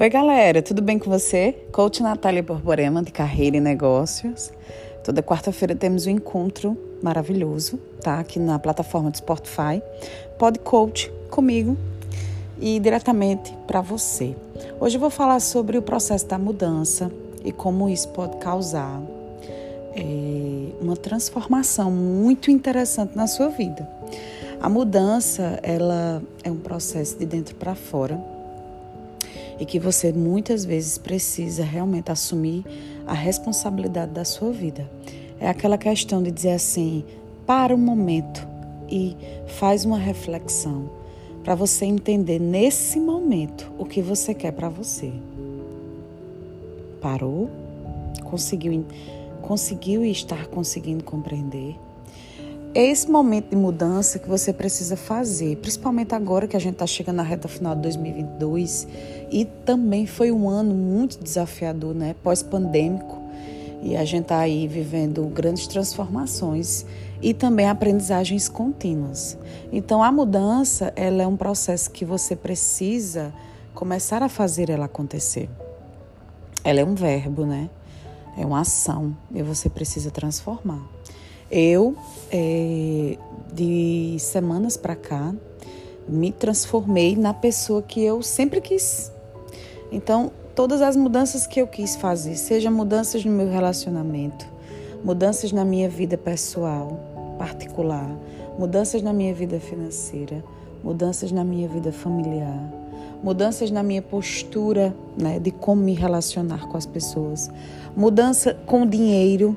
Oi, galera, tudo bem com você? Coach Natália Borborema, de Carreira e Negócios. Toda quarta-feira temos um encontro maravilhoso, tá? Aqui na plataforma do Spotify. Pode coach comigo e diretamente para você. Hoje eu vou falar sobre o processo da mudança e como isso pode causar é, uma transformação muito interessante na sua vida. A mudança, ela é um processo de dentro para fora e que você muitas vezes precisa realmente assumir a responsabilidade da sua vida. É aquela questão de dizer assim: para um momento e faz uma reflexão para você entender nesse momento o que você quer para você. Parou? Conseguiu, conseguiu estar conseguindo compreender? É esse momento de mudança que você precisa fazer, principalmente agora que a gente está chegando na reta final de 2022 e também foi um ano muito desafiador, né? Pós-pandêmico e a gente está aí vivendo grandes transformações e também aprendizagens contínuas. Então a mudança ela é um processo que você precisa começar a fazer ela acontecer. Ela é um verbo, né? É uma ação e você precisa transformar. Eu, é, de semanas para cá, me transformei na pessoa que eu sempre quis. Então, todas as mudanças que eu quis fazer, seja mudanças no meu relacionamento, mudanças na minha vida pessoal, particular, mudanças na minha vida financeira, mudanças na minha vida familiar, mudanças na minha postura, né, de como me relacionar com as pessoas, mudança com o dinheiro,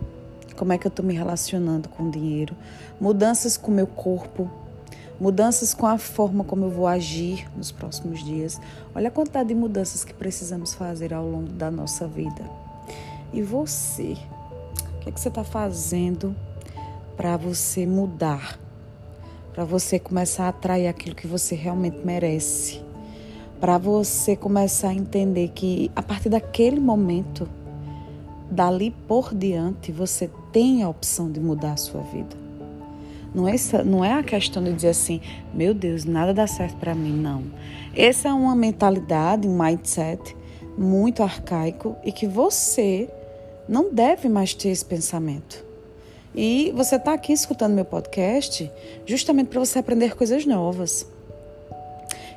como é que eu estou me relacionando com o dinheiro, mudanças com o meu corpo, mudanças com a forma como eu vou agir nos próximos dias. Olha a quantidade de mudanças que precisamos fazer ao longo da nossa vida. E você? O que, é que você está fazendo para você mudar? Para você começar a atrair aquilo que você realmente merece? Para você começar a entender que a partir daquele momento dali por diante você tem a opção de mudar a sua vida. Não é, não é a questão de dizer assim, meu Deus, nada dá certo para mim, não. Essa é uma mentalidade, um mindset muito arcaico e que você não deve mais ter esse pensamento. E você está aqui escutando meu podcast justamente para você aprender coisas novas.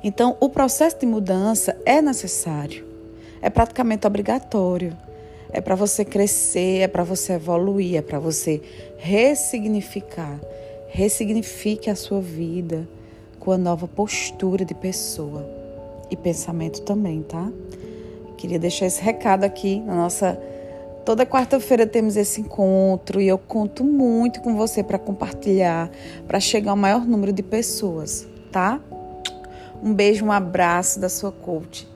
Então, o processo de mudança é necessário, é praticamente obrigatório é para você crescer, é para você evoluir, é para você ressignificar. Ressignifique a sua vida com a nova postura de pessoa e pensamento também, tá? Queria deixar esse recado aqui na nossa Toda quarta-feira temos esse encontro e eu conto muito com você para compartilhar, para chegar ao maior número de pessoas, tá? Um beijo, um abraço da sua coach.